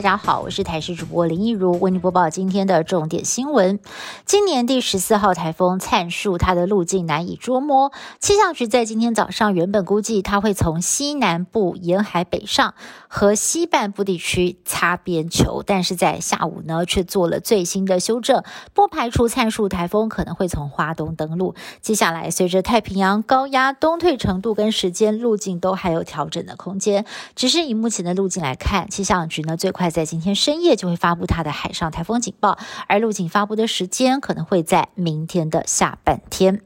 大家好，我是台视主播林一如，为您播报今天的重点新闻。今年第十四号台风灿树，它的路径难以捉摸。气象局在今天早上原本估计它会从西南部沿海北上，和西半部地区擦边球，但是在下午呢，却做了最新的修正，不排除灿树台风可能会从华东登陆。接下来，随着太平洋高压东退程度跟时间路径都还有调整的空间，只是以目前的路径来看。气象局呢，最快在今天深夜就会发布它的海上台风警报，而路警发布的时间可能会在明天的下半天。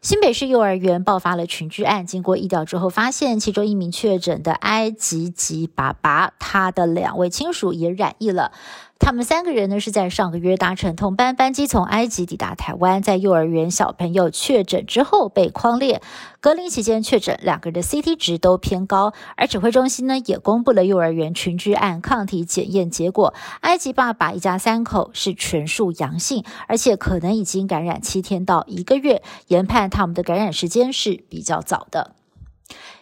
新北市幼儿园爆发了群聚案，经过疫调之后，发现其中一名确诊的埃及籍爸爸，他的两位亲属也染疫了。他们三个人呢是在上个月搭乘同班班机从埃及抵达台湾，在幼儿园小朋友确诊之后被框列隔离期间确诊，两个人的 CT 值都偏高，而指挥中心呢也公布了幼儿园群聚案抗体检验结果，埃及爸爸一家三口是全数阳性，而且可能已经感染七天到一个月，研判他们的感染时间是比较早的。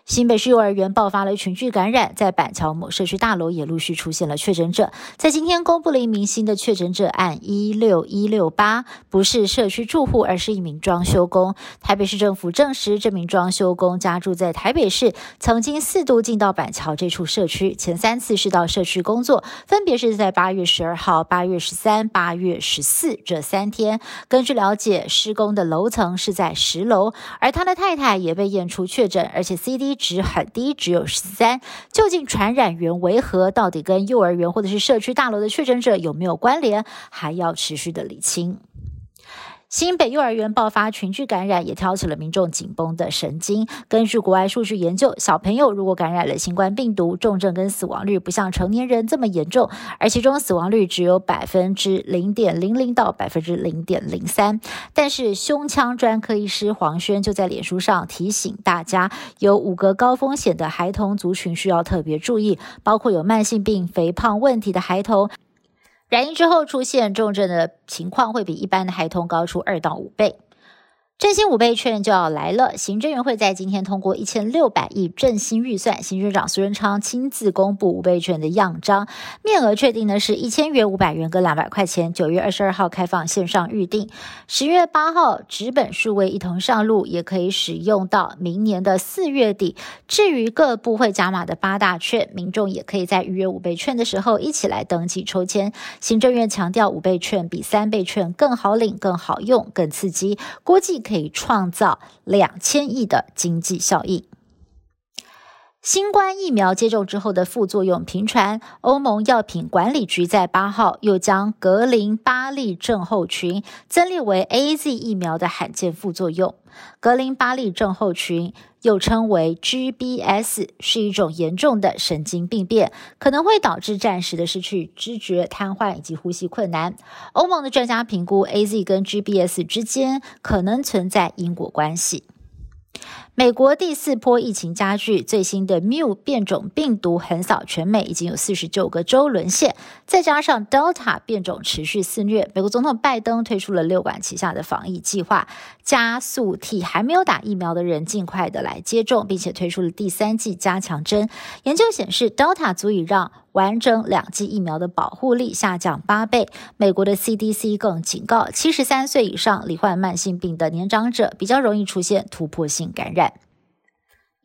新北市幼儿园爆发了群聚感染，在板桥某社区大楼也陆续出现了确诊者。在今天公布了一名新的确诊者案一六一六八，不是社区住户，而是一名装修工。台北市政府证实，这名装修工家住在台北市，曾经四度进到板桥这处社区，前三次是到社区工作，分别是在八月十二号、八月十三、八月十四这三天。根据了解，施工的楼层是在十楼，而他的太太也被验出确诊，而且 CD。值很低，只有十三。究竟传染源为何？到底跟幼儿园或者是社区大楼的确诊者有没有关联？还要持续的理清。新北幼儿园爆发群聚感染，也挑起了民众紧绷的神经。根据国外数据研究，小朋友如果感染了新冠病毒，重症跟死亡率不像成年人这么严重，而其中死亡率只有百分之零点零零到百分之零点零三。但是胸腔专科医师黄轩就在脸书上提醒大家，有五个高风险的孩童族群需要特别注意，包括有慢性病、肥胖问题的孩童。染疫之后出现重症的情况会比一般的孩童高出二到五倍。振兴五倍券就要来了，行政院会在今天通过一千六百亿振兴预算，行政长苏贞昌亲自公布五倍券的样章，面额确定呢是一千元、五百元跟两百块钱。九月二十二号开放线上预定，十月八号纸本数位一同上路，也可以使用到明年的四月底。至于各部会加码的八大券，民众也可以在预约五倍券的时候一起来登记抽签。行政院强调五倍券比三倍券更好领、更好用、更刺激，估计。可以创造两千亿的经济效益。新冠疫苗接种之后的副作用频传，欧盟药品管理局在八号又将格林巴利症候群增列为 A Z 疫苗的罕见副作用。格林巴利症候群又称为 G B S，是一种严重的神经病变，可能会导致暂时的失去知觉、瘫痪以及呼吸困难。欧盟的专家评估 A Z 跟 G B S 之间可能存在因果关系。美国第四波疫情加剧，最新的 Mu 变种病毒横扫全美，已经有四十九个州沦陷。再加上 Delta 变种持续肆虐，美国总统拜登推出了六管齐下的防疫计划，加速替还没有打疫苗的人尽快的来接种，并且推出了第三剂加强针。研究显示，Delta 足以让完整两剂疫苗的保护力下降八倍。美国的 CDC 更警告，七十三岁以上罹患慢性病的年长者比较容易出现突破性感染。